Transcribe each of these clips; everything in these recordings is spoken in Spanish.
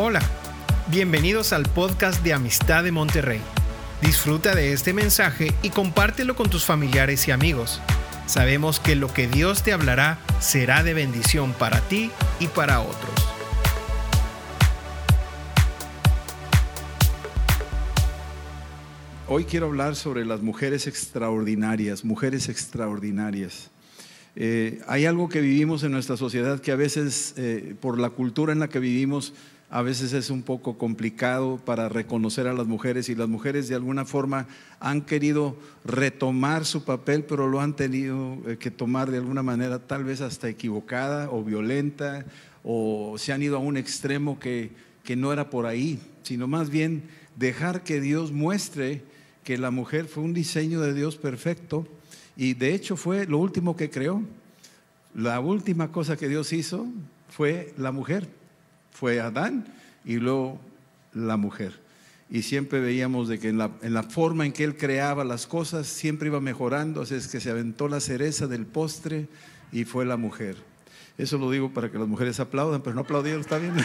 Hola, bienvenidos al podcast de Amistad de Monterrey. Disfruta de este mensaje y compártelo con tus familiares y amigos. Sabemos que lo que Dios te hablará será de bendición para ti y para otros. Hoy quiero hablar sobre las mujeres extraordinarias, mujeres extraordinarias. Eh, hay algo que vivimos en nuestra sociedad que a veces, eh, por la cultura en la que vivimos, a veces es un poco complicado para reconocer a las mujeres y las mujeres de alguna forma han querido retomar su papel, pero lo han tenido eh, que tomar de alguna manera tal vez hasta equivocada o violenta o se han ido a un extremo que, que no era por ahí, sino más bien dejar que Dios muestre que la mujer fue un diseño de Dios perfecto y de hecho fue lo último que creó. La última cosa que Dios hizo fue la mujer fue Adán y luego la mujer. Y siempre veíamos de que en la, en la, forma en que él creaba las cosas siempre iba mejorando, así es que se aventó la cereza del postre y fue la mujer. Eso lo digo para que las mujeres aplaudan, pero no aplaudieron, está bien.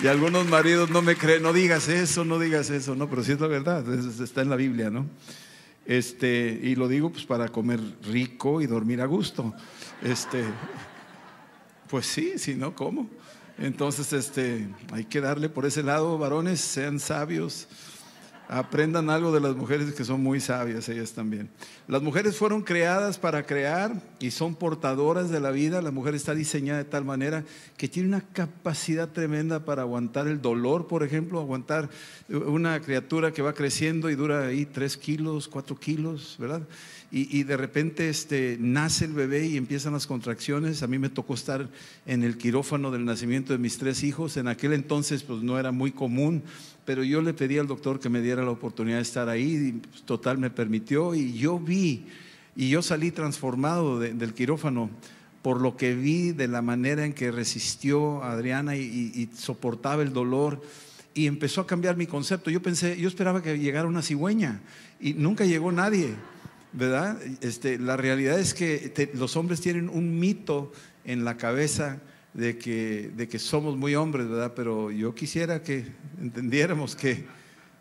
y algunos maridos no me creen, no digas eso, no digas eso, no, pero sí es la verdad, está en la Biblia, ¿no? Este, y lo digo pues para comer rico y dormir a gusto. Este, pues sí, si no, ¿cómo? Entonces, este, hay que darle por ese lado, varones, sean sabios, aprendan algo de las mujeres que son muy sabias, ellas también. Las mujeres fueron creadas para crear y son portadoras de la vida. La mujer está diseñada de tal manera que tiene una capacidad tremenda para aguantar el dolor, por ejemplo, aguantar una criatura que va creciendo y dura ahí tres kilos, cuatro kilos, ¿verdad? Y, de repente este, nace el bebé y empiezan las contracciones. A mí me tocó estar en el quirófano del nacimiento de mis tres hijos. En aquel entonces pues no era muy común, pero yo le pedí al doctor que me diera la oportunidad de estar ahí y pues, total me permitió y yo vi y yo salí transformado del quirófano por lo que vi de la manera en que resistió Adriana y soportaba el dolor y empezó a cambiar mi concepto. Yo pensé, yo esperaba que llegara una cigüeña y nunca llegó nadie. ¿Verdad? Este, la realidad es que los hombres tienen un mito en la cabeza de que, de que somos muy hombres, ¿verdad? Pero yo quisiera que entendiéramos que,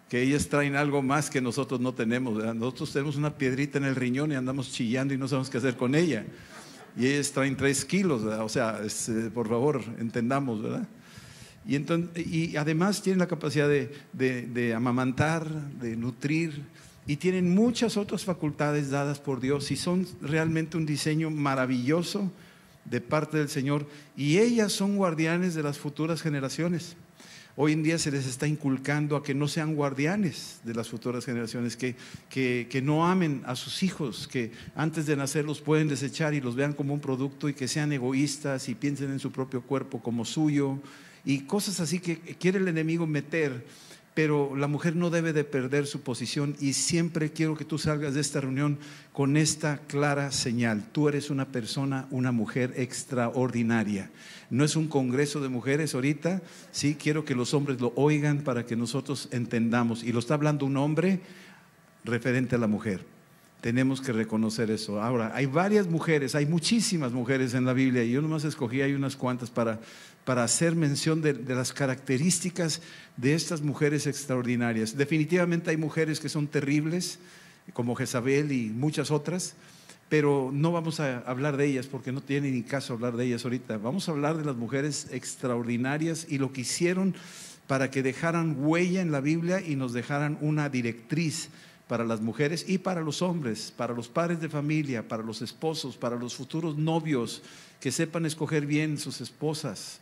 que ellas traen algo más que nosotros no tenemos. Nosotros tenemos una piedrita en el riñón y andamos chillando y no sabemos qué hacer con ella. Y ellas traen tres kilos, ¿verdad? O sea, eh, por favor, entendamos, ¿verdad? Y, entonces, y además tienen la capacidad de, de amamantar, de nutrir, y tienen muchas otras facultades dadas por Dios y son realmente un diseño maravilloso de parte del Señor y ellas son guardianes de las futuras generaciones. Hoy en día se les está inculcando a que no sean guardianes de las futuras generaciones, que, que, que, no amen a sus hijos, que antes de nacer los pueden desechar y los vean como un producto y que sean egoístas y piensen en su propio cuerpo como suyo y cosas así que quiere el enemigo meter pero la mujer no debe de perder su posición y siempre quiero que tú salgas de esta reunión con esta clara señal. Tú eres una persona, una mujer extraordinaria. No es un congreso de mujeres ahorita, sí, quiero que los hombres lo oigan para que nosotros entendamos. Y lo está hablando un hombre referente a la mujer. Tenemos que reconocer eso. Ahora, hay varias mujeres, hay muchísimas mujeres en la Biblia y yo nomás escogí hay unas cuantas para para hacer mención de, las características de estas mujeres extraordinarias. Definitivamente hay mujeres que son terribles, como Jezabel y muchas otras, pero no vamos a hablar de ellas porque no tiene ni caso hablar de ellas ahorita. Vamos a hablar de las mujeres extraordinarias y lo que hicieron para que dejaran huella en la Biblia y nos dejaran una directriz para las mujeres y para los hombres, para los padres de familia, para los esposos, para los futuros novios, que sepan escoger bien sus esposas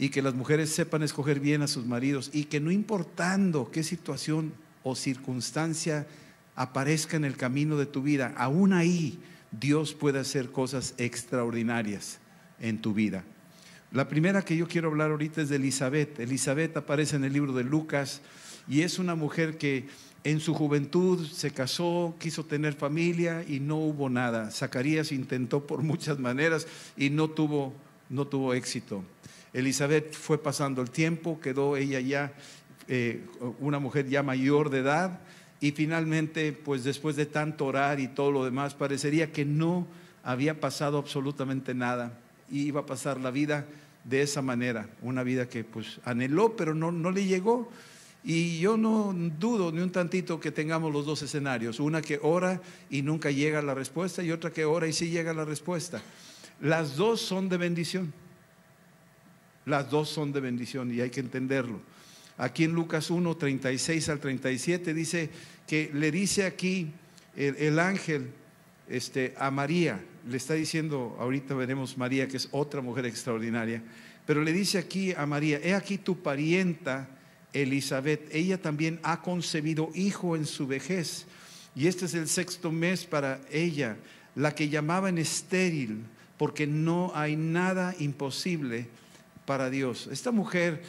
y que las mujeres sepan escoger bien a sus maridos y que no importando qué situación o circunstancia aparezca en el camino de tu vida, aún ahí Dios puede hacer cosas extraordinarias en tu vida. La primera que yo quiero hablar ahorita es de Elizabeth. Elizabeth aparece en el libro de Lucas y es una mujer que en su juventud se casó, quiso tener familia y no hubo nada. Zacarías intentó por muchas maneras y no tuvo, no tuvo éxito. Elizabeth fue pasando el tiempo, quedó ella ya eh, una mujer ya mayor de edad y finalmente, pues después de tanto orar y todo lo demás, parecería que no había pasado absolutamente nada y iba a pasar la vida de esa manera, una vida que pues anheló, pero no, no le llegó. Y yo no dudo ni un tantito que tengamos los dos escenarios, una que ora y nunca llega la respuesta y otra que ora y sí llega la respuesta. Las dos son de bendición. Las dos son de bendición y hay que entenderlo. Aquí en Lucas 1, 36 al 37 dice que le dice aquí el, ángel este, a María, le está diciendo, ahorita veremos María, que es otra mujer extraordinaria, pero le dice aquí a María, he aquí tu parienta Elizabeth, ella también ha concebido hijo en su vejez, y este es el sexto mes para ella, la que llamaban estéril, porque no hay nada imposible para Dios. Esta mujer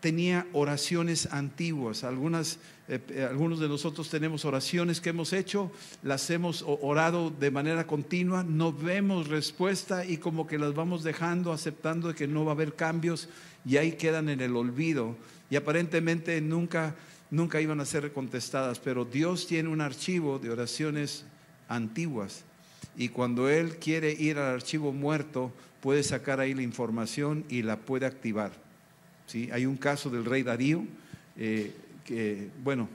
tenía oraciones antiguas. Algunas, eh, eh, algunos de nosotros tenemos oraciones que hemos hecho, las hemos orado de manera continua, no vemos respuesta y como que las vamos dejando, aceptando que no va a haber cambios y ahí quedan en el olvido. Y aparentemente nunca, nunca iban a ser contestadas, pero Dios tiene un archivo de oraciones antiguas. Y cuando Él quiere ir al archivo muerto, puede sacar ahí la información y la puede activar. ¿sí? Hay un caso del rey Darío, eh, que, bueno,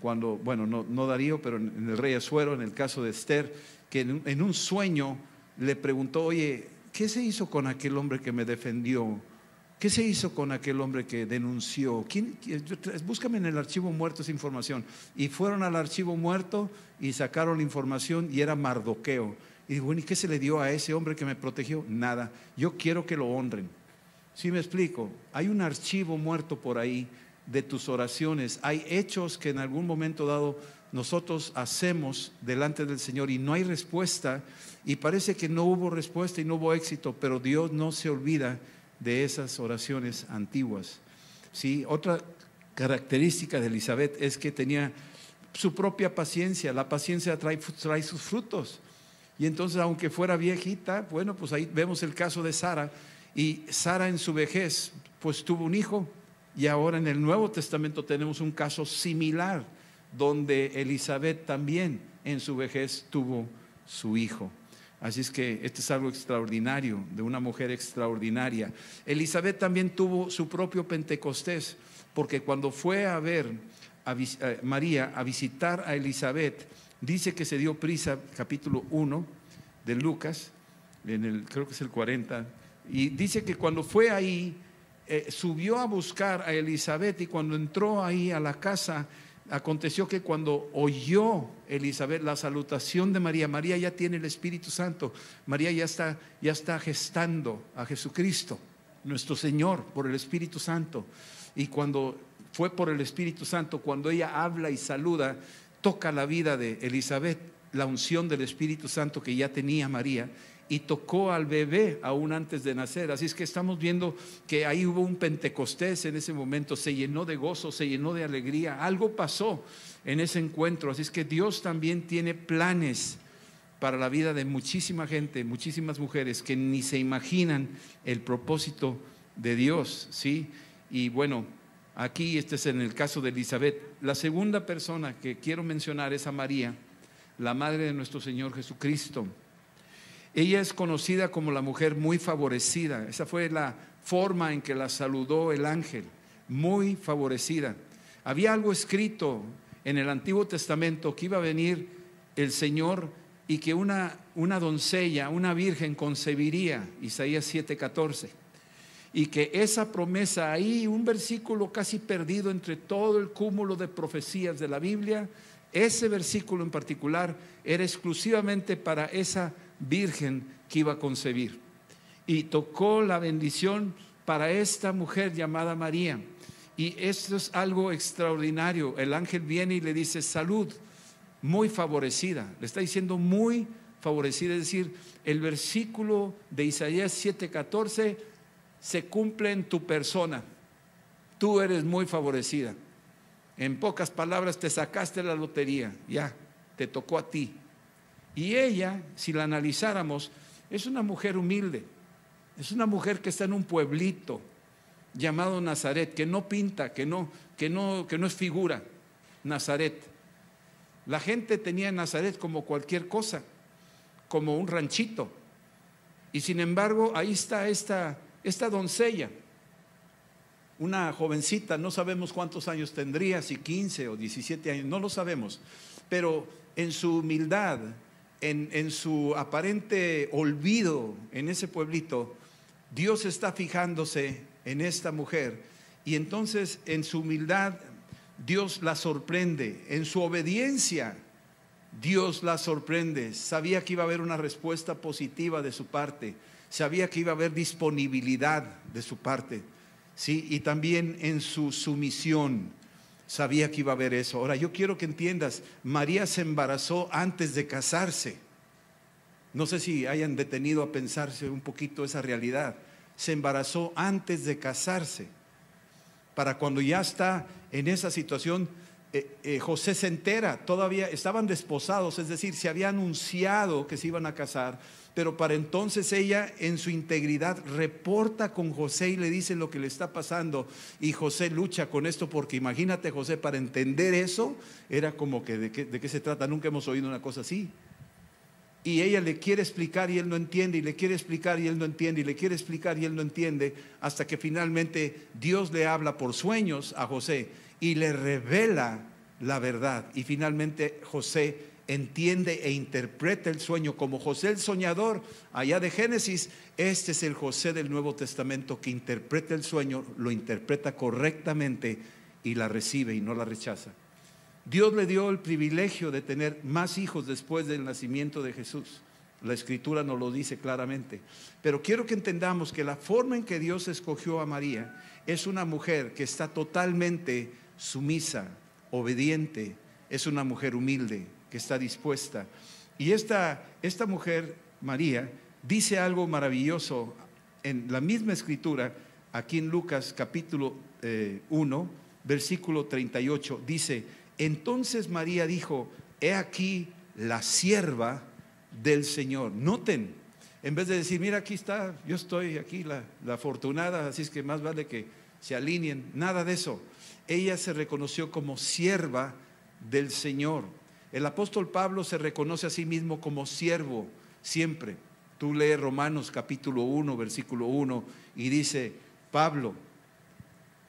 cuando, bueno, no, Darío, pero en el rey Azuero, en el caso de Esther, que en, un sueño le preguntó, oye, ¿qué se hizo con aquel hombre que me defendió? ¿Qué se hizo con aquel hombre que denunció? ¿Quién, búscame en el archivo muerto esa información. Y fueron al archivo muerto y sacaron la información y era Mardoqueo. Y dijo, bueno, ¿y qué se le dio a ese hombre que me protegió? Nada. Yo quiero que lo honren. Si me explico? Hay un archivo muerto por ahí de tus oraciones. Hay hechos que en algún momento dado nosotros hacemos delante del Señor y no hay respuesta y parece que no hubo respuesta y no hubo éxito, pero Dios no se olvida de esas oraciones antiguas. ¿Sí? Otra característica de Elizabeth es que tenía su propia paciencia. La paciencia trae, trae sus frutos. Y entonces, aunque fuera viejita, bueno, pues ahí vemos el caso de Sara y Sara en su vejez, pues tuvo un hijo. Y ahora en el Nuevo Testamento tenemos un caso similar, donde Elizabeth también en su vejez tuvo su hijo. Así es que este es algo extraordinario, de una mujer extraordinaria. Elizabeth también tuvo su propio Pentecostés, porque cuando fue a ver a eh, María, a visitar a Elizabeth, dice que se dio prisa, capítulo 1 de Lucas, en el, creo que es el 40, y dice que cuando fue ahí, eh, subió a buscar a Elizabeth y cuando entró ahí a la casa, aconteció que cuando oyó Elizabeth la salutación de María, María ya tiene el Espíritu Santo, María ya está, ya está gestando a Jesucristo, nuestro Señor, por el Espíritu Santo. Y cuando fue por el Espíritu Santo, cuando ella habla y saluda, toca la vida de Elizabeth, la unción del Espíritu Santo que ya tenía María y tocó al bebé aún antes de nacer. Así es que estamos viendo que ahí hubo un Pentecostés en ese momento, se llenó de gozo, se llenó de alegría, algo pasó en ese encuentro. Así es que Dios también tiene planes para la vida de muchísima gente, muchísimas mujeres que ni se imaginan el propósito de Dios, ¿sí? Y bueno, aquí este es en el caso de Elizabeth. La segunda persona que quiero mencionar es a María, la madre de nuestro Señor Jesucristo. Ella es conocida como la mujer muy favorecida. Esa fue la forma en que la saludó el ángel, muy favorecida. Había algo escrito en el Antiguo Testamento que iba a venir el Señor y que una, una doncella, una virgen concebiría, Isaías 7:14. Y que esa promesa ahí, un versículo casi perdido entre todo el cúmulo de profecías de la Biblia, ese versículo en particular era exclusivamente para esa virgen que iba a concebir. Y tocó la bendición para esta mujer llamada María. Y esto es algo extraordinario. El ángel viene y le dice, salud, muy favorecida. Le está diciendo muy favorecida. Es decir, el versículo de Isaías 7:14 se cumple en tu persona. Tú eres muy favorecida. En pocas palabras, te sacaste la lotería. Ya, te tocó a ti. Y ella, si la analizáramos, es una mujer humilde, es una mujer que está en un pueblito llamado Nazaret, que no pinta, que no, que no, que no es figura, Nazaret. La gente tenía Nazaret como cualquier cosa, como un ranchito. Y sin embargo, ahí está esta, esta doncella, una jovencita, no sabemos cuántos años tendría, si 15 o 17 años, no lo sabemos, pero en su humildad, en, su aparente olvido en ese pueblito, Dios está fijándose en esta mujer. Y entonces en su humildad Dios la sorprende, en su obediencia Dios la sorprende, sabía que iba a haber una respuesta positiva de su parte, sabía que iba a haber disponibilidad de su parte, ¿sí? Y también en su sumisión sabía que iba a haber eso. Ahora, yo quiero que entiendas, María se embarazó antes de casarse. No sé si hayan detenido a pensarse un poquito esa realidad. Se embarazó antes de casarse. Para cuando ya está en esa situación, eh, eh, José se entera, todavía estaban desposados, es decir, se había anunciado que se iban a casar, pero para entonces ella en su integridad reporta con José y le dice lo que le está pasando y José lucha con esto porque imagínate José, para entender eso era como que de qué, se trata, nunca hemos oído una cosa así. Y ella le quiere explicar y él no entiende, y le quiere explicar y él no entiende, y le quiere explicar y él no entiende, hasta que finalmente Dios le habla por sueños a José y le revela la verdad. Y finalmente José entiende e interpreta el sueño como José el soñador allá de Génesis. Este es el José del Nuevo Testamento que interpreta el sueño, lo interpreta correctamente y la recibe y no la rechaza. Dios le dio el privilegio de tener más hijos después del nacimiento de Jesús. La escritura nos lo dice claramente. Pero quiero que entendamos que la forma en que Dios escogió a María es una mujer que está totalmente sumisa, obediente, es una mujer humilde, está dispuesta. Y esta, esta mujer, María, dice algo maravilloso en la misma escritura, aquí en Lucas capítulo 1, eh, versículo 38, dice, entonces María dijo, he aquí la sierva del Señor. Noten, en vez de decir, mira, aquí está, yo estoy aquí, la, la afortunada, así es que más vale que se alineen, nada de eso ella se reconoció como sierva del Señor. El apóstol Pablo se reconoce a sí mismo como siervo siempre. Tú lees Romanos capítulo 1, versículo 1 y dice, Pablo,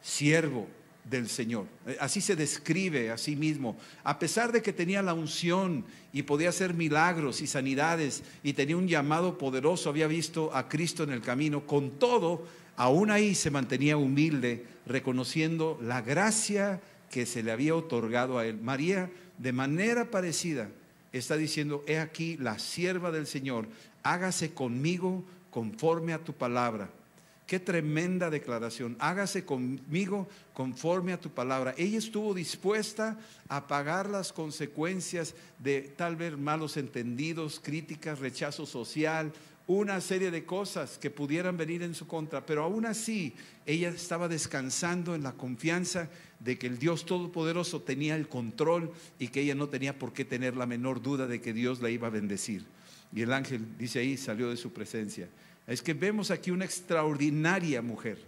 siervo del Señor. Eh, así se describe a sí mismo. A pesar de que tenía la unción y podía hacer milagros y sanidades y tenía un llamado poderoso, había visto a Cristo en el camino, con todo, aún ahí se mantenía humilde, reconociendo la gracia que se le había otorgado a él. María, de manera parecida, está diciendo, he aquí la sierva del Señor, hágase conmigo conforme a tu palabra. Qué tremenda declaración. Hágase conmigo conforme a tu palabra. Ella estuvo dispuesta a pagar las consecuencias de tal vez malos entendidos, críticas, rechazo social, una serie de cosas que pudieran venir en su contra, pero aún así ella estaba descansando en la confianza de que el Dios Todopoderoso tenía el control y que ella no tenía por qué tener la menor duda de que Dios la iba a bendecir. Y el ángel, dice ahí, salió de su presencia. Es que vemos aquí una extraordinaria mujer,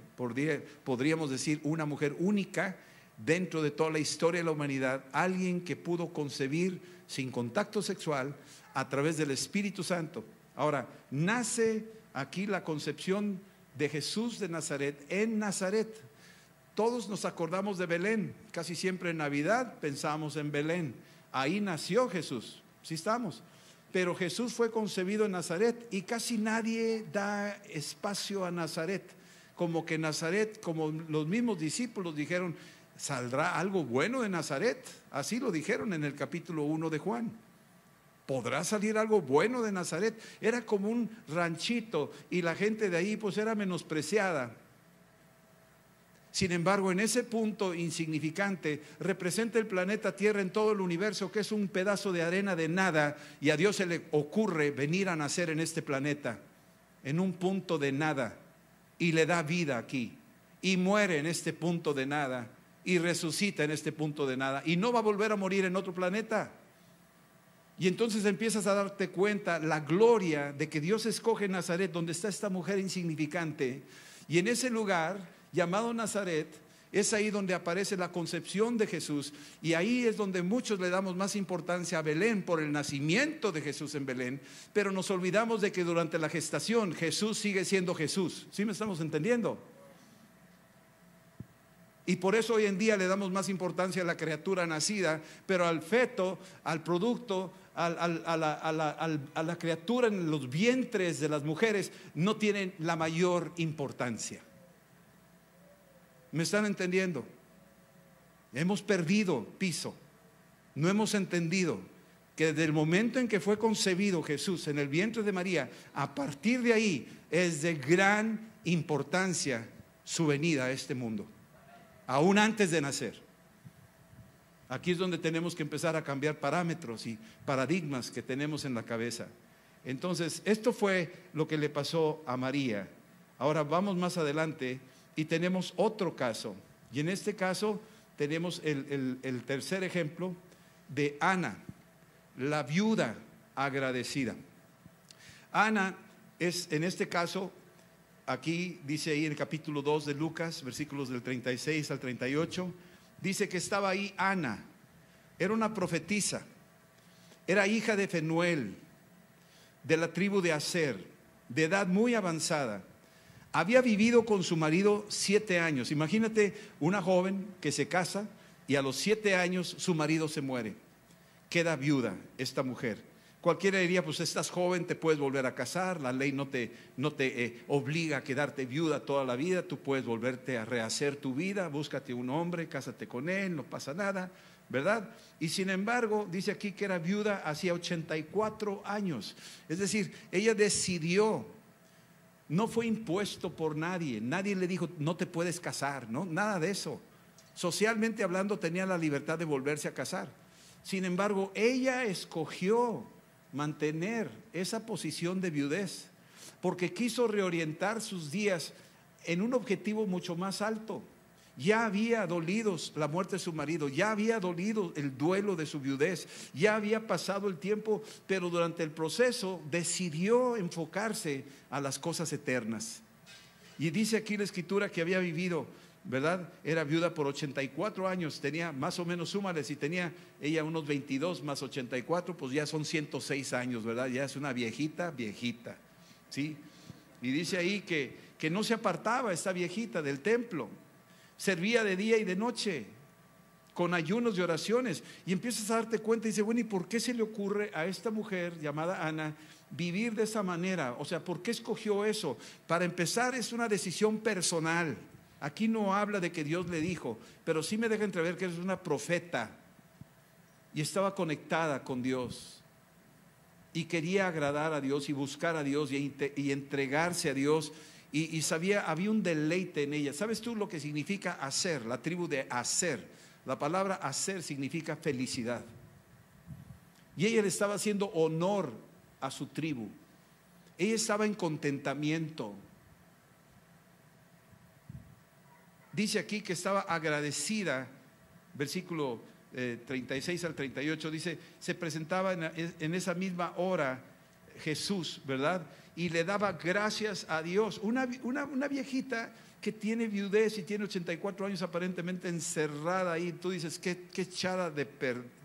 podríamos decir una mujer única dentro de toda la historia de la humanidad, alguien que pudo concebir sin contacto sexual a través del Espíritu Santo Ahora, nace aquí la concepción de Jesús de Nazaret en Nazaret. Todos nos acordamos de Belén, casi siempre en Navidad pensamos en Belén. Ahí nació Jesús, sí estamos. Pero Jesús fue concebido en Nazaret y casi nadie da espacio a Nazaret. Como que Nazaret, como los mismos discípulos dijeron, ¿saldrá algo bueno de Nazaret? Así lo dijeron en el capítulo 1 de Juan. ¿Podrá salir algo bueno de Nazaret? Era como un ranchito y la gente de ahí pues era menospreciada. Sin embargo, en ese punto insignificante representa el planeta Tierra en todo el universo, que es un pedazo de arena de nada, y a Dios se le ocurre venir a nacer en este planeta, en un punto de nada, y le da vida aquí, y muere en este punto de nada, y resucita en este punto de nada, y no va a volver a morir en otro planeta. Y entonces empiezas a darte cuenta la gloria de que Dios escoge Nazaret, donde está esta mujer insignificante. Y en ese lugar llamado Nazaret, Es ahí donde aparece la concepción de Jesús y ahí es donde muchos le damos más importancia a Belén por el nacimiento de Jesús en Belén, pero nos olvidamos de que durante la gestación Jesús sigue siendo Jesús. ¿Sí me estamos entendiendo? Y por eso hoy en día le damos más importancia a la criatura nacida, pero al feto, al producto, a, la, criatura en los vientres de las mujeres no tienen la mayor importancia. ¿Me están entendiendo? Hemos perdido piso. No hemos entendido que desde el momento en que fue concebido Jesús en el vientre de María, a partir de ahí es de gran importancia su venida a este mundo, aún antes de nacer. Aquí es donde tenemos que empezar a cambiar parámetros y paradigmas que tenemos en la cabeza. Entonces, esto fue lo que le pasó a María. Ahora vamos más adelante y tenemos otro caso. Y en este caso tenemos el, tercer ejemplo de Ana, la viuda agradecida. Ana es, en este caso, aquí dice ahí en el capítulo 2 de Lucas, versículos del 36 al 38, dice que estaba ahí Ana, era una profetisa, era hija de Fenuel, de la tribu de Aser, de edad muy avanzada. Había vivido con su marido siete años. Imagínate una joven que se casa y a los siete años su marido se muere. Queda viuda esta mujer. Cualquiera diría, pues estás joven, te puedes volver a casar, la ley no te, no te eh, obliga a quedarte viuda toda la vida, tú puedes volverte a rehacer tu vida, búscate un hombre, cásate con él, no pasa nada, ¿verdad? Y sin embargo, dice aquí que era viuda hacía 84 años. Es decir, ella decidió, no fue impuesto por nadie, nadie le dijo, no te puedes casar, ¿no? Nada de eso. Socialmente hablando, tenía la libertad de volverse a casar. Sin embargo, ella escogió mantener esa posición de viudez, porque quiso reorientar sus días en un objetivo mucho más alto. Ya había dolido la muerte de su marido, ya había dolido el duelo de su viudez, ya había pasado el tiempo, pero durante el proceso decidió enfocarse a las cosas eternas. Y dice aquí la escritura que había vivido ¿verdad? Era viuda por 84 años, tenía más o menos, súmale, si tenía ella unos 22 más 84, pues ya son 106 años, ¿verdad? Ya es una viejita, viejita, ¿sí? Y dice ahí que, que no se apartaba esta viejita del templo, servía de día y de noche, con ayunos y oraciones. Y empiezas a darte cuenta y dice, bueno, ¿y por qué se le ocurre a esta mujer llamada Ana vivir de esa manera? O sea, ¿por qué escogió eso? Para empezar, es una decisión personal. Aquí no habla de que Dios le dijo, pero sí me deja entrever que es una profeta y estaba conectada con Dios y quería agradar a Dios y buscar a Dios y, entregarse a Dios y, sabía, había un deleite en ella. ¿Sabes tú lo que significa hacer? La tribu de hacer. La palabra hacer significa felicidad. Y ella le estaba haciendo honor a su tribu. Ella estaba en contentamiento. Dice aquí que estaba agradecida, versículo 36 eh, al 38, dice, se presentaba en, esa misma hora Jesús, ¿verdad? Y le daba gracias a Dios. Una, una, viejita que tiene viudez y tiene 84 años aparentemente encerrada ahí, tú dices, qué, qué echada de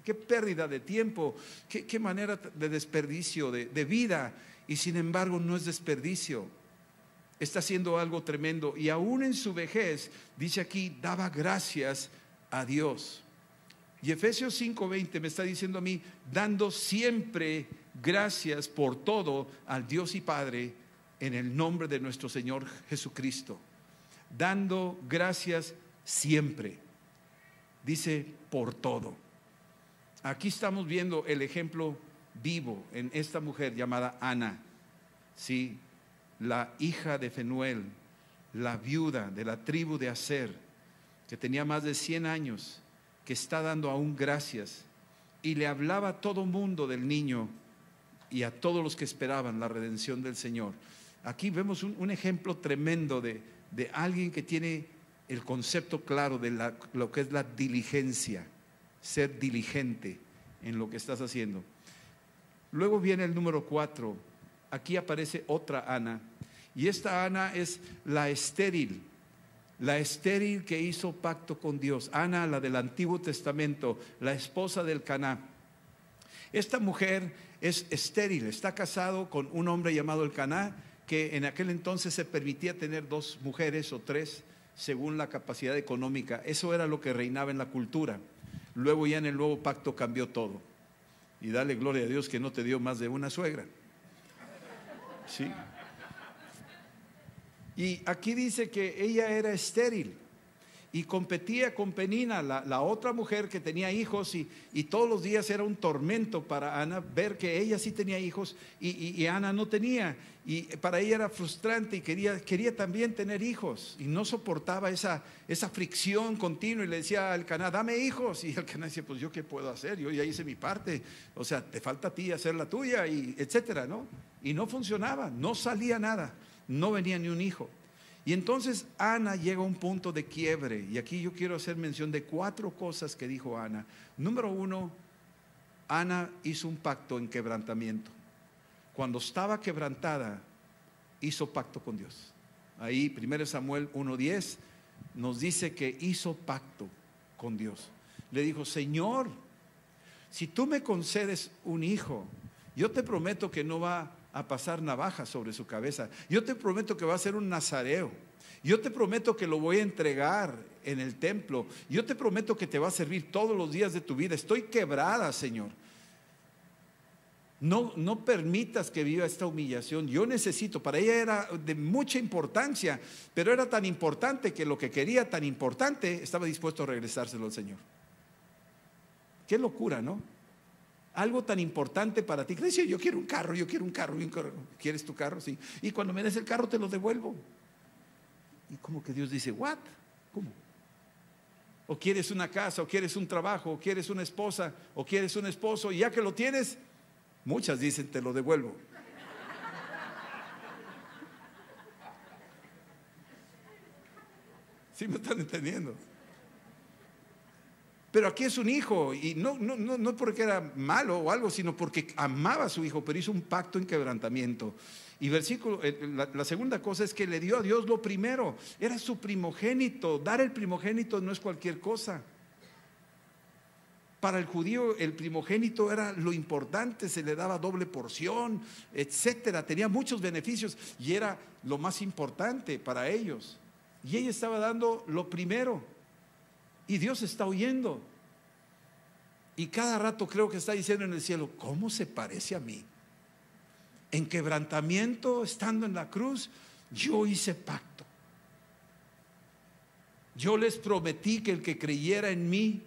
qué pérdida de tiempo, qué, qué manera de desperdicio de, de vida. Y sin embargo no es desperdicio está haciendo algo tremendo y aún en su vejez, dice aquí, daba gracias a Dios. Y Efesios 5:20 me está diciendo a mí, dando siempre gracias por todo al Dios y Padre en el nombre de nuestro Señor Jesucristo. Dando gracias siempre. Dice por todo. Aquí estamos viendo el ejemplo vivo en esta mujer llamada Ana. Sí, la hija de Fenuel, la viuda de la tribu de Aser, que tenía más de 100 años, que está dando aún gracias, y le hablaba a todo mundo del niño y a todos los que esperaban la redención del Señor. Aquí vemos un, ejemplo tremendo de, alguien que tiene el concepto claro de lo que es la diligencia, ser diligente en lo que estás haciendo. Luego viene el número cuatro, aquí aparece otra Ana. Y esta Ana es la estéril, la estéril que hizo pacto con Dios, Ana, la del Antiguo Testamento, la esposa del Caná. Esta mujer es estéril, está casado con un hombre llamado el Caná, que en aquel entonces se permitía tener dos mujeres o tres según la capacidad económica. Eso era lo que reinaba en la cultura. Luego ya en el nuevo pacto cambió todo. Y dale gloria a Dios que no te dio más de una suegra. Sí. Y aquí dice que ella era estéril y competía con Penina, la, otra mujer que tenía hijos, y, todos los días era un tormento para Ana ver que ella sí tenía hijos y, Ana no tenía. Y para ella era frustrante y quería, quería también tener hijos y no soportaba esa, esa fricción continua y le decía al Caná, dame hijos. Y el Caná decía, pues yo qué puedo hacer, yo ya hice mi parte, o sea, te falta a ti hacer la tuya, y etcétera, ¿no? Y no funcionaba, no salía nada, no venía ni un hijo. Y entonces Ana llega a un punto de quiebre. Y aquí yo quiero hacer mención de cuatro cosas que dijo Ana. Número uno, Ana hizo un pacto en quebrantamiento. Cuando estaba quebrantada, hizo pacto con Dios. Ahí, 1 Samuel 1.10, nos dice que hizo pacto con Dios. Le dijo, Señor, si tú me concedes un hijo, yo te prometo que no va a pasar navaja sobre su cabeza. Yo te prometo que va a ser un nazareo. Yo te prometo que lo voy a entregar en el templo. Yo te prometo que te va a servir todos los días de tu vida. Estoy quebrada, Señor. No, no permitas que viva esta humillación. Yo necesito, para ella era de mucha importancia, pero era tan importante que lo que quería tan importante estaba dispuesto a regresárselo al Señor. Qué locura, ¿no? Algo tan importante para ti. Dice, yo quiero un carro, yo quiero un carro, ¿Quieres tu carro? Sí. Y cuando me des el carro te lo devuelvo. Y como que Dios dice, ¿what? ¿Cómo? O quieres una casa, o quieres un trabajo, o quieres una esposa, o quieres un esposo, y ya que lo tienes, muchas dicen, te lo devuelvo. ¿Sí me están entendiendo? Pero aquí es un hijo, y no, no, no, porque era malo o algo, sino porque amaba a su hijo, pero hizo un pacto en quebrantamiento. Y versículo, eh, la, la, segunda cosa es que le dio a Dios lo primero, era su primogénito. Dar el primogénito no es cualquier cosa. Para el judío el primogénito era lo importante, se le daba doble porción, etcétera, tenía muchos beneficios y era lo más importante para ellos. Y ella estaba dando lo primero. Y Dios está oyendo. Y cada rato creo que está diciendo en el cielo, ¿cómo se parece a mí? En quebrantamiento, estando en la cruz, yo hice pacto. Yo les prometí que el que creyera en mí,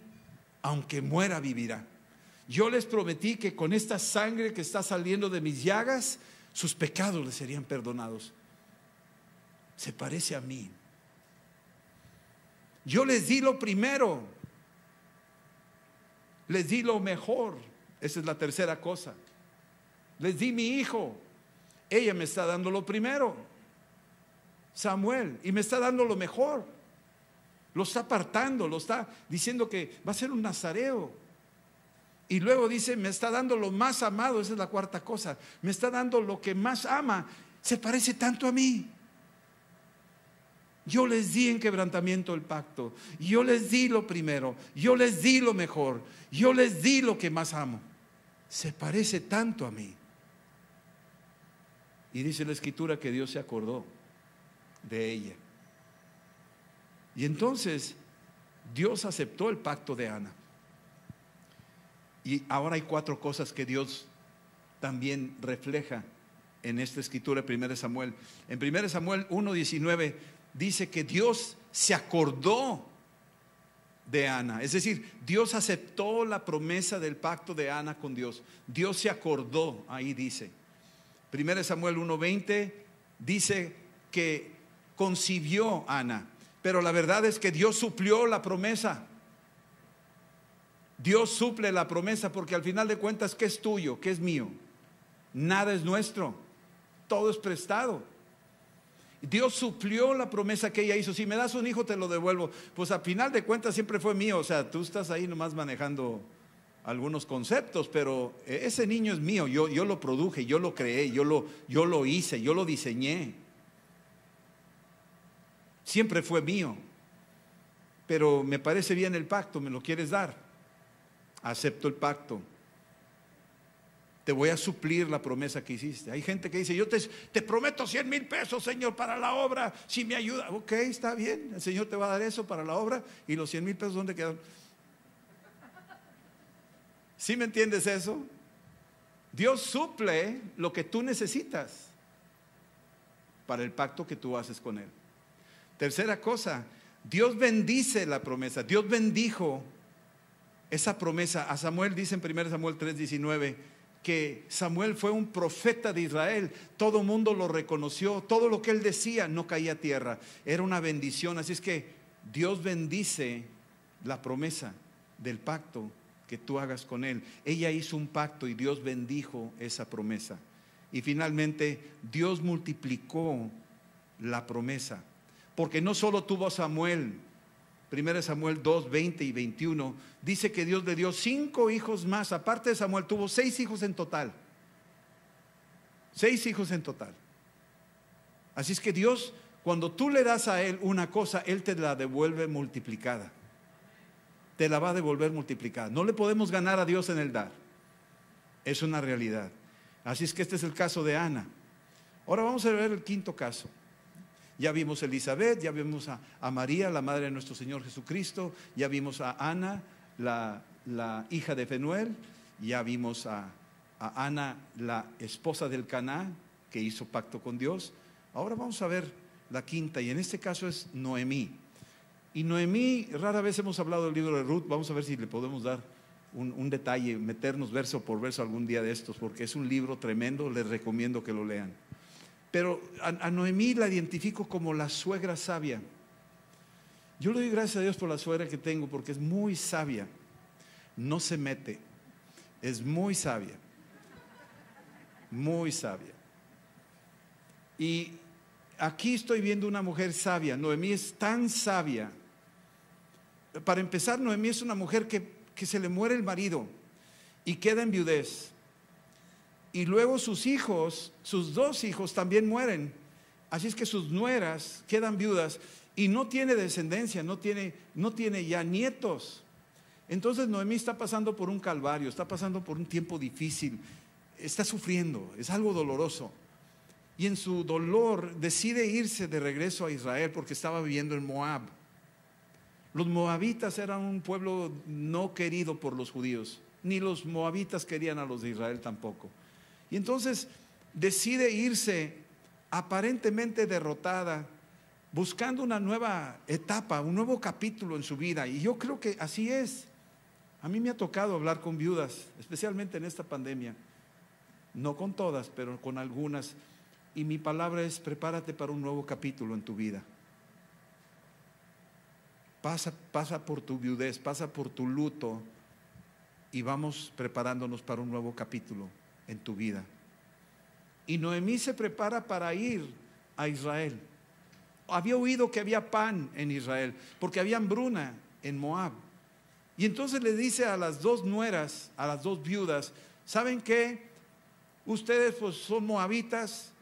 aunque muera, vivirá. Yo les prometí que con esta sangre que está saliendo de mis llagas, sus pecados les serían perdonados. Se parece a mí. Yo les di lo primero. Les di lo mejor. Esa es la tercera cosa. Les di mi hijo. Ella me está dando lo primero. Samuel. Y me está dando lo mejor. Lo está apartando. Lo está diciendo que va a ser un nazareo. Y luego dice, me está dando lo más amado. Esa es la cuarta cosa. Me está dando lo que más ama. Se parece tanto a mí. Yo les di en quebrantamiento el pacto. Yo les di lo primero. Yo les di lo mejor. Yo les di lo que más amo. Se parece tanto a mí. Y dice la escritura que Dios se acordó de ella. Y entonces Dios aceptó el pacto de Ana. Y ahora hay cuatro cosas que Dios también refleja en esta escritura, 1 Samuel. En 1 Samuel 1.19 dice que Dios se acordó de Ana. Es decir, Dios aceptó la promesa del pacto de Ana con Dios. Dios se acordó, ahí dice. 1 Samuel 1.20 dice que concibió Ana, pero la verdad es que Dios suplió la promesa. Dios suple la promesa porque al final de cuentas, ¿qué es tuyo? ¿Qué es mío? Nada es nuestro, todo es prestado. Dios suplió la promesa que ella hizo. Si me das un hijo, te lo devuelvo. Pues a final de cuentas siempre fue mío. O sea, tú estás ahí nomás manejando algunos conceptos, pero ese niño es mío. Yo, yo lo produje, yo lo creé, yo lo, yo lo hice, yo lo diseñé. siempre fue mío, pero me parece bien el pacto, me lo quieres dar, acepto el pacto. Te voy a suplir la promesa que hiciste. Hay gente que dice, yo te, prometo 100 mil pesos, Señor, para la obra, si me ayuda. Ok, está bien, el Señor te va a dar eso para la obra y los 100 mil pesos, ¿dónde quedan? ¿Sí me entiendes eso? Dios suple lo que tú necesitas para el pacto que tú haces con Él. Tercera cosa, Dios bendice la promesa. Dios bendijo esa promesa. A Samuel dice en 1 Samuel 3:19 que Samuel fue un profeta de Israel. Todo el mundo lo reconoció. Todo lo que él decía no caía a tierra. Era una bendición. Así es que Dios bendice la promesa del pacto que tú hagas con Él. Ella hizo un pacto y Dios bendijo esa promesa. Y finalmente Dios multiplicó la promesa. Porque no solo tuvo Samuel, 1 Samuel 2, 20 y 21, dice que Dios le dio cinco hijos más. Aparte de Samuel, tuvo seis hijos en total. Seis hijos en total. Así es que Dios, cuando tú le das a Él una cosa, Él te la devuelve multiplicada te la va a devolver multiplicada. No le podemos ganar a Dios en el dar. Es una realidad. Así es que este es el caso de Ana. Ahora vamos a ver el quinto caso. Ya vimos a Elizabeth, ya vimos a, María, la madre de nuestro Señor Jesucristo, ya vimos a Ana, la, hija de Fenuel, ya vimos a, Ana, la esposa del Caná, que hizo pacto con Dios. Ahora vamos a ver la quinta, y en este caso es Noemí. Y Noemí, rara vez hemos hablado del libro de Ruth, vamos a ver si le podemos dar un, detalle, meternos verso por verso algún día de estos, porque es un libro tremendo, les recomiendo que lo lean. Pero a, Noemí la identifico como la suegra sabia. Yo le doy gracias a Dios por la suegra que tengo, porque es muy sabia, no se mete, es muy sabia, muy sabia. Y aquí estoy viendo una mujer sabia, Noemí es tan sabia para empezar, Noemí es una mujer que, se le muere el marido y queda en viudez. Y luego sus hijos, sus dos hijos también mueren. Así es que sus nueras quedan viudas y no tiene descendencia, no tiene, no tiene ya nietos. Entonces Noemí está pasando por un calvario, está pasando por un tiempo difícil, está sufriendo, es algo doloroso. Y en su dolor decide irse de regreso a Israel porque estaba viviendo en Moab. Los moabitas eran un pueblo no querido por los judíos, ni los moabitas querían a los de Israel tampoco. Y entonces decide irse aparentemente derrotada, buscando una nueva etapa, un nuevo capítulo en su vida. Y yo creo que así es. A mí me ha tocado hablar con viudas, especialmente en esta pandemia. No con todas, pero con algunas. Y mi palabra es, prepárate para un nuevo capítulo en tu vida. Pasa, pasa por tu viudez, pasa por tu luto y vamos preparándonos para un nuevo capítulo en tu vida. Y Noemí se prepara para ir a Israel. Había oído que había pan en Israel, porque había hambruna en Moab. Y entonces le dice a las dos nueras, a las dos viudas, ¿saben qué? Ustedes pues son moabitas,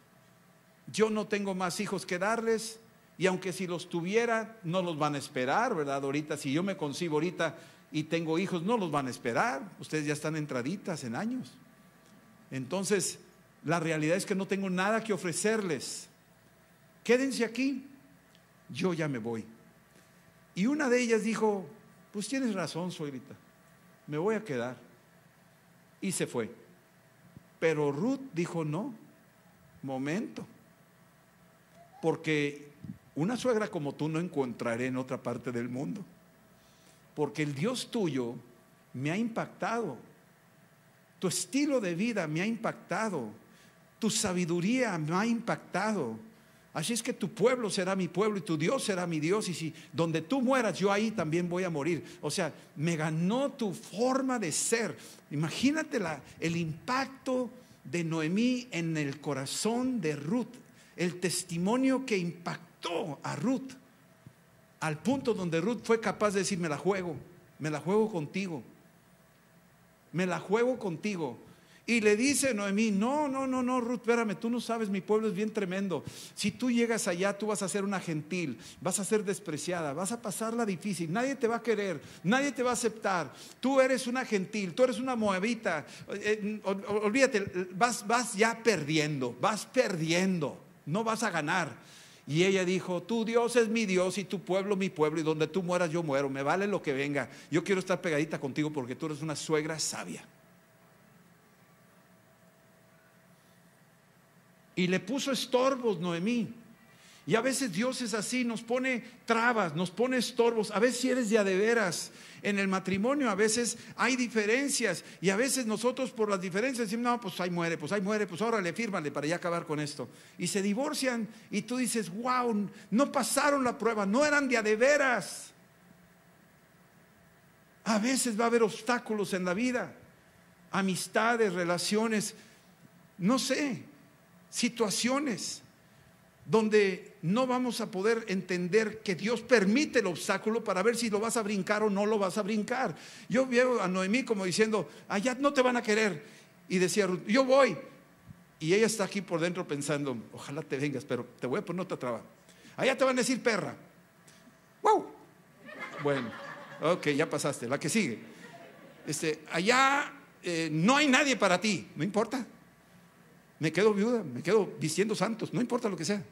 yo no tengo más hijos que darles, y aunque si los tuviera, no los van a esperar, ¿verdad? Ahorita, si yo me concibo ahorita y tengo hijos, no los van a esperar. Ustedes ya están entraditas en años. Entonces, la realidad es que no tengo nada que ofrecerles. Quédense aquí, yo ya me voy. Y una de ellas dijo, pues tienes razón, suegrita, me voy a quedar. Y se fue. Pero Ruth dijo, no, momento, porque una suegra como tú no encontraré en otra parte del mundo. Porque el Dios tuyo me ha impactado. Tu estilo de vida me ha impactado. Tu sabiduría me ha impactado. Así es que tu pueblo será mi pueblo y tu Dios será mi Dios. Y si donde tú mueras, yo ahí también voy a morir. O sea, me ganó tu forma de ser. Imagínate el impacto de Noemí en el corazón de Ruth. El testimonio que impactó a Ruth al punto donde Ruth fue capaz de decir, me la juego, me la juego contigo, me la juego contigo. Y le dice Noemí, no, no, no, no, Ruth, espérame, tú no sabes, mi pueblo es bien tremendo. Si tú llegas allá, tú vas a ser una gentil, vas a ser despreciada, vas a pasarla difícil, nadie te va a querer, nadie te va a aceptar. Tú eres una gentil, tú eres una moabita. Eh, olvídate, vas, vas ya perdiendo, vas perdiendo, no vas a ganar. Y ella dijo, tu Dios es mi Dios y tu pueblo mi pueblo y donde tú mueras yo muero, me vale lo que venga. Yo quiero estar pegadita contigo porque tú eres una suegra sabia. Y le puso estorbos Noemí. Y a veces Dios es así, nos pone trabas, nos pone estorbos. A veces si eres de veras en el matrimonio, a veces hay diferencias. Y a veces nosotros por las diferencias decimos, no, pues ahí muere, pues ahí muere, pues órale, fírmale para ya acabar con esto. Y se divorcian y tú dices, wow, no pasaron la prueba, no eran de a de veras. A veces va a haber obstáculos en la vida, amistades, relaciones, no sé, situaciones donde no vamos a poder entender que Dios permite el obstáculo para ver si lo vas a brincar o no lo vas a brincar. Yo veo a Noemí como diciendo, allá no te van a querer. Y decía, yo voy. Y ella está aquí por dentro pensando, ojalá te vengas, pero te voy a poner otra traba. Allá te van a decir perra. ¡Wow! Bueno, ok, ya pasaste. La que sigue. Este, allá eh, no hay nadie para ti, no importa. Me quedo viuda, me quedo vistiendo santos, no importa lo que sea.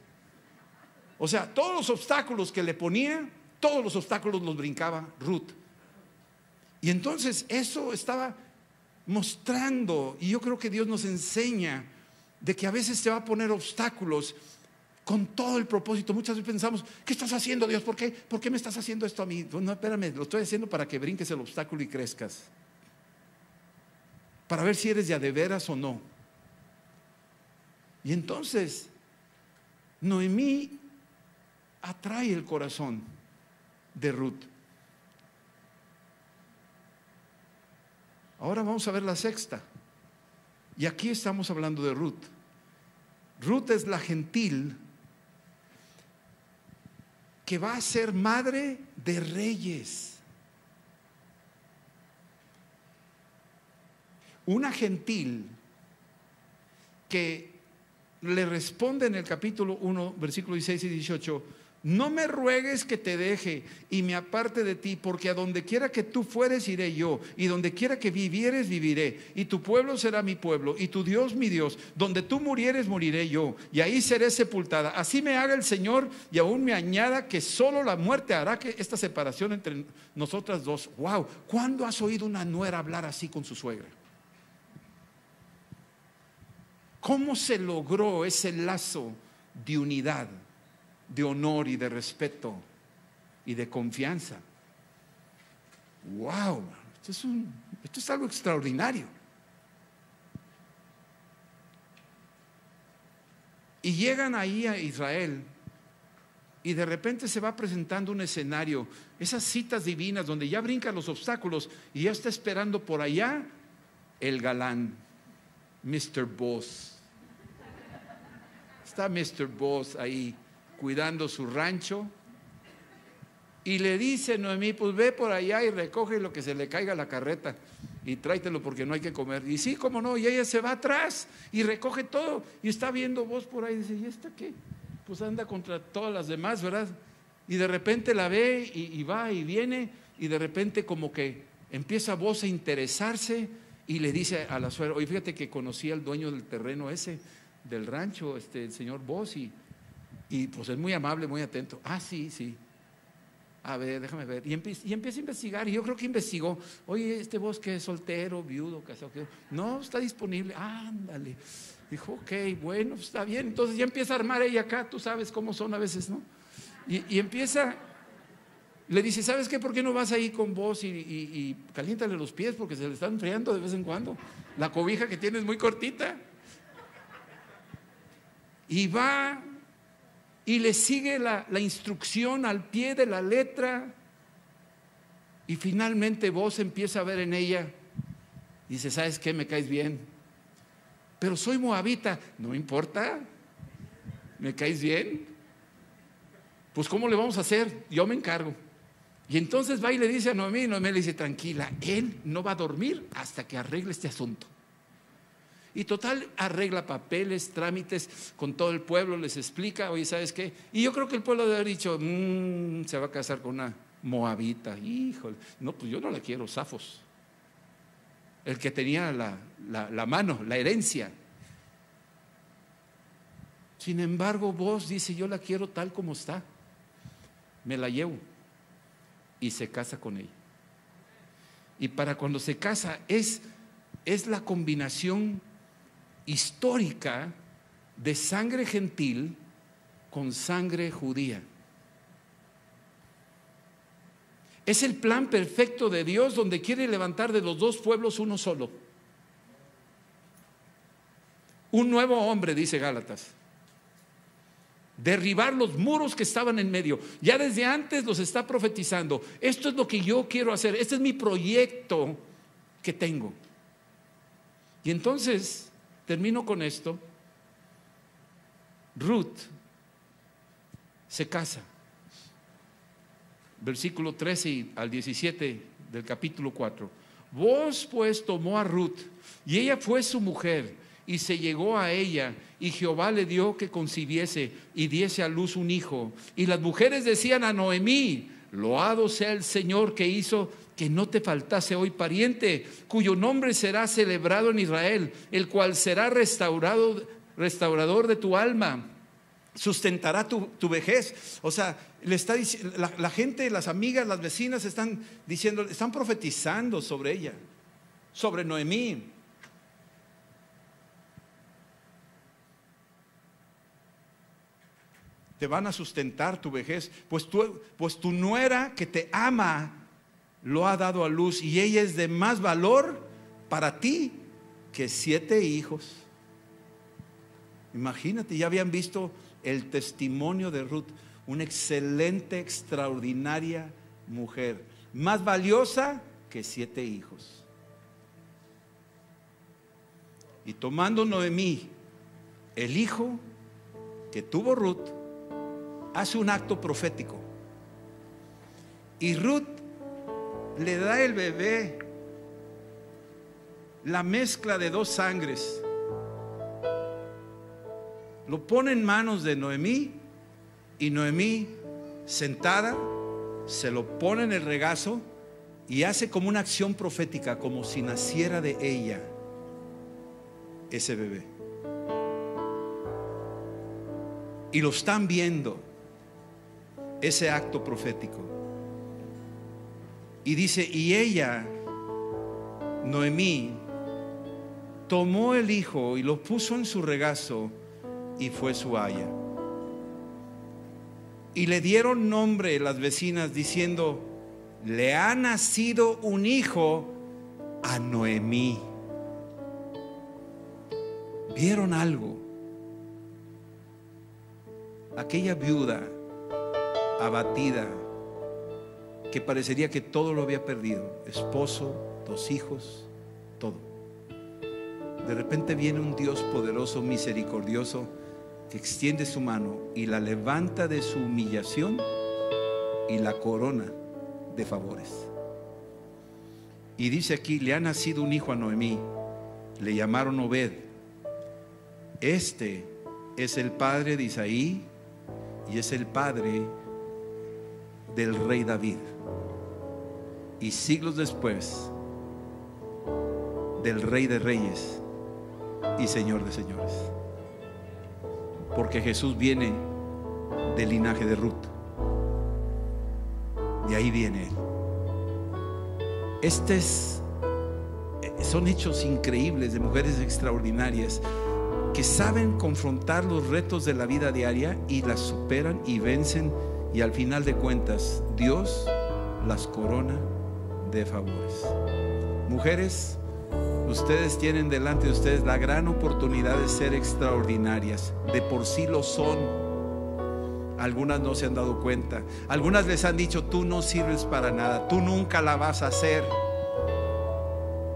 O sea, todos los obstáculos que le ponía, todos los obstáculos los brincaba Ruth. Y entonces eso estaba mostrando, y yo creo que Dios nos enseña de que a veces se va a poner obstáculos con todo el propósito. Muchas veces pensamos, ¿qué estás haciendo Dios? ¿Por qué, ¿Por qué me estás haciendo esto a mí? No, espérame, lo estoy haciendo para que brinques el obstáculo y crezcas. Para ver si eres ya de veras o no. Y entonces, Noemí atrae el corazón de Ruth. Ahora vamos a ver la sexta. Y aquí estamos hablando de Ruth. Ruth es la gentil que va a ser madre de reyes. Una gentil que le responde en el capítulo 1, versículo 16 y 18, no me ruegues que te deje y me aparte de ti, porque a donde quiera que tú fueres iré yo, y donde quiera que vivieres viviré, y tu pueblo será mi pueblo, y tu Dios mi Dios, donde tú murieres moriré yo, y ahí seré sepultada. Así me haga el Señor y aún me añada que solo la muerte hará que esta separación entre nosotras dos. Wow, ¿cuándo has oído una nuera hablar así con su suegra? ¿Cómo se logró ese lazo de unidad, de honor y de respeto y de confianza? ¡Wow! Esto es, esto es algo extraordinario. Y llegan ahí a Israel y de repente se va presentando un escenario, esas citas divinas donde ya brincan los obstáculos y ya está esperando por allá el galán, Mr. Boss. Está Mr. Boss ahí cuidando su rancho. Y le dice Noemí, pues ve por allá y recoge lo que se le caiga a la carreta y tráetelo porque no hay que comer. Y sí, como no, y ella se va atrás y recoge todo y está viendo vos por ahí y dice, ¿y esta qué? Pues anda contra todas las demás, ¿verdad? Y de repente la ve y, va y viene y de repente como que empieza vos a interesarse y le dice a la suegra, oye, fíjate que conocí al dueño del terreno ese del rancho, este, el señor Bossi, y pues es muy amable, muy atento. Ah, sí, sí. A ver, déjame ver. Y, empieza, y a investigar. Y yo creo que investigó. Oye, este bosque es soltero, viudo, casado. No, está disponible. Ándale. Dijo, ok, bueno, está bien. Entonces ya empieza a armar ella acá. Tú sabes cómo son a veces, ¿no? Y, empieza. Le dice, ¿sabes qué? ¿Por qué no vas ahí con vos y, y, caliéntale los pies porque se le están enfriando de vez en cuando? La cobija que tienes muy cortita. Y va y le sigue la, instrucción al pie de la letra. Y finalmente vos empieza a ver en ella. Dice, ¿sabes qué? Me caes bien. Pero soy moabita. No importa. ¿Me caes bien? Pues ¿cómo le vamos a hacer? Yo me encargo. Y entonces va y le dice a Noemí, Noemí le dice, tranquila, él no va a dormir hasta que arregle este asunto. Y total, arregla papeles, trámites con todo el pueblo, les explica, oye, ¿sabes qué? Y yo creo que el pueblo debe haber dicho, "Mm, se va a casar con una moabita. Híjole, no, pues yo no la quiero, Zafos. El que tenía la, la- mano, la herencia. Sin embargo, vos dice, yo la quiero tal como está. Me la llevo. Y se casa con ella. Y para cuando se casa es, es la combinación histórica de sangre gentil con sangre judía. Es el plan perfecto de Dios donde quiere levantar de los dos pueblos uno solo. Un nuevo hombre, dice Gálatas. Derribar los muros que estaban en medio. Ya desde antes los está profetizando. Esto es lo que yo quiero hacer. Este es mi proyecto que tengo. Y entonces, termino con esto. Ruth se casa. Versículo 13 y al 17 del capítulo 4. Vos pues tomó a Ruth y ella fue su mujer y se llegó a ella y Jehová le dio que concibiese y diese a luz un hijo. Y las mujeres decían a Noemí, loado sea el Señor que hizo que no te faltase hoy pariente, cuyo nombre será celebrado en Israel, el cual será restaurado, restaurador de tu alma sustentará tu, tu vejez. O sea, le está la, la gente, las amigas, las vecinas están diciendo, están profetizando sobre ella, sobre Noemí. Te van a sustentar tu vejez, pues pues tu nuera que te ama lo ha dado a luz y ella es de más valor para ti que siete hijos. Imagínate, ya habían visto el testimonio de Ruth, una excelente, extraordinaria mujer, más valiosa que siete hijos. Y tomando Noemí el hijo que tuvo Ruth, hace un acto profético. Y Ruth le da el bebé, la mezcla de dos sangres lo pone en manos de Noemí y Noemí sentada se lo pone en el regazo y hace como una acción profética, como si naciera de ella ese bebé. Y lo están viendo, ese acto profético. Y dice, y ella, Noemí, tomó el hijo y lo puso en su regazo y fue su haya. Y le dieron nombre las vecinas diciendo, le ha nacido un hijo a Noemí. ¿Vieron algo? Aquella viuda abatida que parecería que todo lo había perdido, esposo, dos hijos, todo. De repente viene un Dios poderoso, misericordioso, que extiende su mano y la levanta de su humillación y la corona de favores. Y dice aquí, le ha nacido un hijo a Noemí, le llamaron Obed. Este es el padre de Isaí y es el padre del rey David. Y siglos después, del rey de reyes y señor de señores. Porque Jesús viene del linaje de Ruth. De ahí viene él. Este es, son hechos increíbles de mujeres extraordinarias que saben confrontar los retos de la vida diaria y las superan y vencen y al final de cuentas Dios las corona de favores. Mujeres, ustedes tienen delante de ustedes la gran oportunidad de ser extraordinarias. De por sí lo son. Algunas no se han dado cuenta. Algunas les han dicho, tú no sirves para nada, tú nunca la vas a hacer.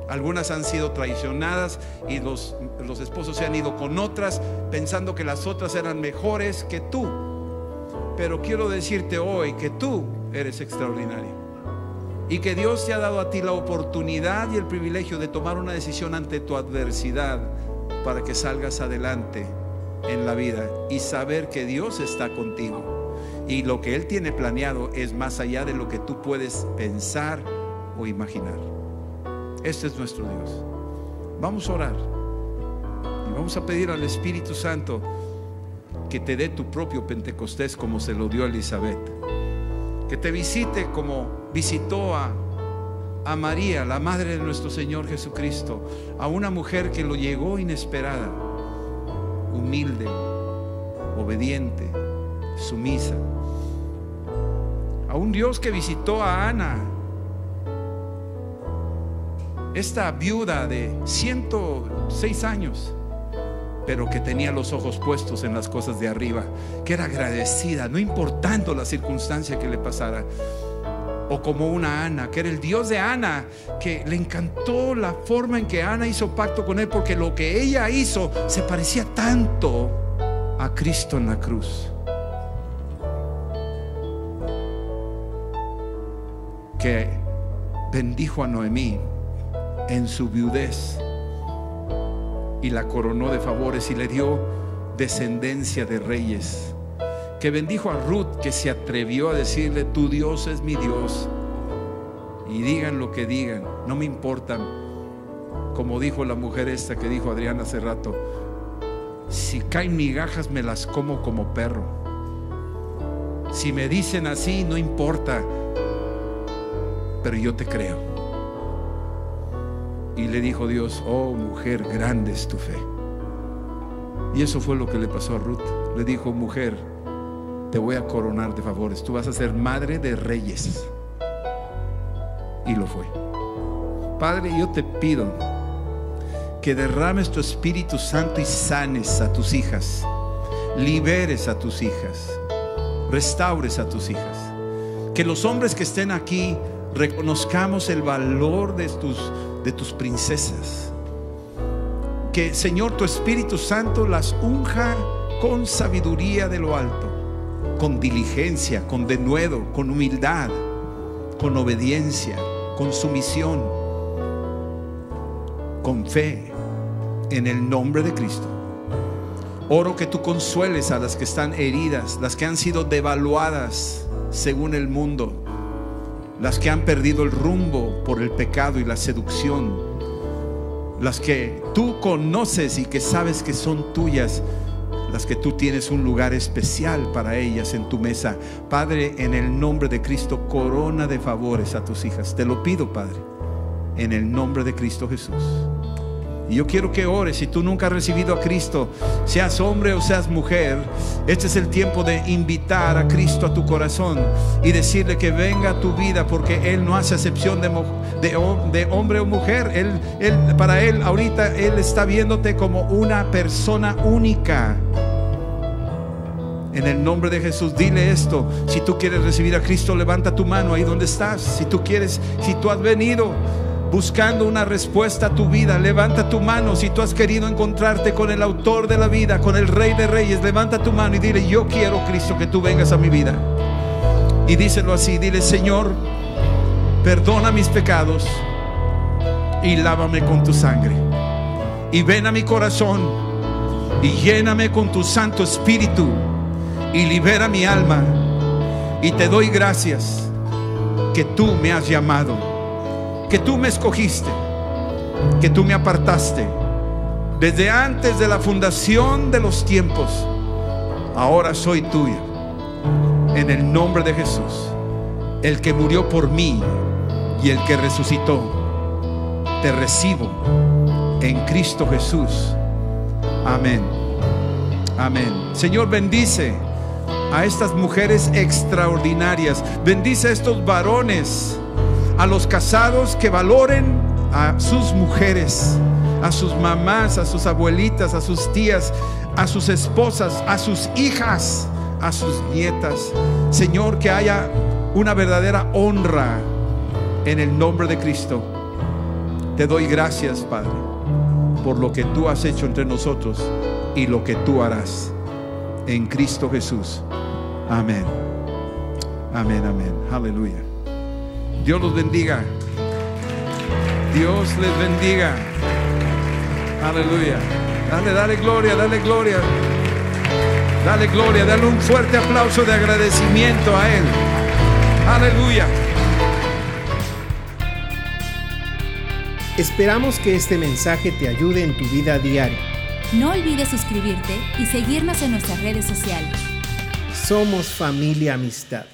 Algunas han sido traicionadas y los, los esposos se han ido con otras pensando que las otras eran mejores que tú. Pero quiero decirte hoy que tú eres extraordinario. Y que Dios te ha dado a ti la oportunidad y el privilegio de tomar una decisión ante tu adversidad para que salgas adelante en la vida y saber que Dios está contigo. Y lo que Él tiene planeado es más allá de lo que tú puedes pensar o imaginar. Este es nuestro Dios. Vamos a orar y vamos a pedir al Espíritu Santo que te dé tu propio Pentecostés como se lo dio Elizabeth. Que te visite como visitó a, a María, la madre de nuestro Señor Jesucristo, a una mujer que lo llegó inesperada, humilde, obediente, sumisa. A un Dios que visitó a Ana, esta viuda de 106 años, pero que tenía los ojos puestos en las cosas de arriba, que era agradecida, no importando la circunstancia que le pasara. O como una Ana, que era el Dios de Ana, que le encantó la forma en que Ana hizo pacto con él, porque lo que ella hizo se parecía tanto a Cristo en la cruz. Que bendijo a Noemí en su viudez y la coronó de favores y le dio descendencia de reyes. Que bendijo a Ruth que se atrevió a decirle, tu Dios es mi Dios. Y digan lo que digan, no me importan. Como dijo la mujer esta que dijo Adriana hace rato, si caen migajas me las como como perro. Si me dicen así, no importa, pero yo te creo. Y le dijo Dios, oh mujer, grande es tu fe. Y eso fue lo que le pasó a Ruth. Le dijo, mujer, te voy a coronar de favores. Tú vas a ser madre de reyes. Y lo fue. Padre, yo te pido que derrames tu Espíritu Santo y sanes a tus hijas. Liberes a tus hijas. Restaures a tus hijas. Que los hombres que estén aquí reconozcamos el valor de tus de tus princesas. Que Señor tu Espíritu Santo las unja con sabiduría de lo alto, con diligencia, con denuedo, con humildad, con obediencia, con sumisión, con fe, en el nombre de Cristo. Oro que tú consueles a las que están heridas, las que han sido devaluadas según el mundo, las que han perdido el rumbo por el pecado y la seducción, las que tú conoces y que sabes que son tuyas, las que tú tienes un lugar especial para ellas en tu mesa. Padre, en el nombre de Cristo, corona de favores a tus hijas. Te lo pido, Padre, en el nombre de Cristo Jesús. Y yo quiero que ores, si tú nunca has recibido a Cristo, seas hombre o seas mujer, este es el tiempo de invitar a Cristo a tu corazón y decirle que venga a tu vida porque Él no hace excepción de, de, hombre o mujer. Él, él, para Él ahorita Él está viéndote como una persona única. En el nombre de Jesús, dile esto. Si tú quieres recibir a Cristo, levanta tu mano ahí donde estás. Si tú quieres, si tú has venido buscando una respuesta a tu vida, levanta tu mano. Si tú has querido encontrarte con el autor de la vida, con el rey de reyes, levanta tu mano y dile, yo quiero Cristo que tú vengas a mi vida. Y díselo así, dile, Señor, perdona mis pecados y lávame con tu sangre. Y ven a mi corazón y lléname con tu Santo Espíritu y libera mi alma. Y te doy gracias que tú me has llamado que tú me escogiste, que tú me apartaste desde antes de la fundación de los tiempos. Ahora soy tuya. En el nombre de Jesús, el que murió por mí y el que resucitó, te recibo en Cristo Jesús. Amén. Amén. Señor, bendice a estas mujeres extraordinarias. Bendice a estos varones a los casados que valoren a sus mujeres, a sus mamás, a sus abuelitas, a sus tías, a sus esposas, a sus hijas, a sus nietas. Señor, que haya una verdadera honra en el nombre de Cristo. Te doy gracias, Padre, por lo que tú has hecho entre nosotros y lo que tú harás en Cristo Jesús. Amén. Amén, amén. Aleluya. Dios los bendiga. Dios les bendiga. Aleluya. Dale, dale gloria, dale gloria. Dale gloria, dale un fuerte aplauso de agradecimiento a Él. Aleluya. Esperamos que este mensaje te ayude en tu vida diaria. No olvides suscribirte y seguirnos en nuestras redes sociales. Somos familia amistad.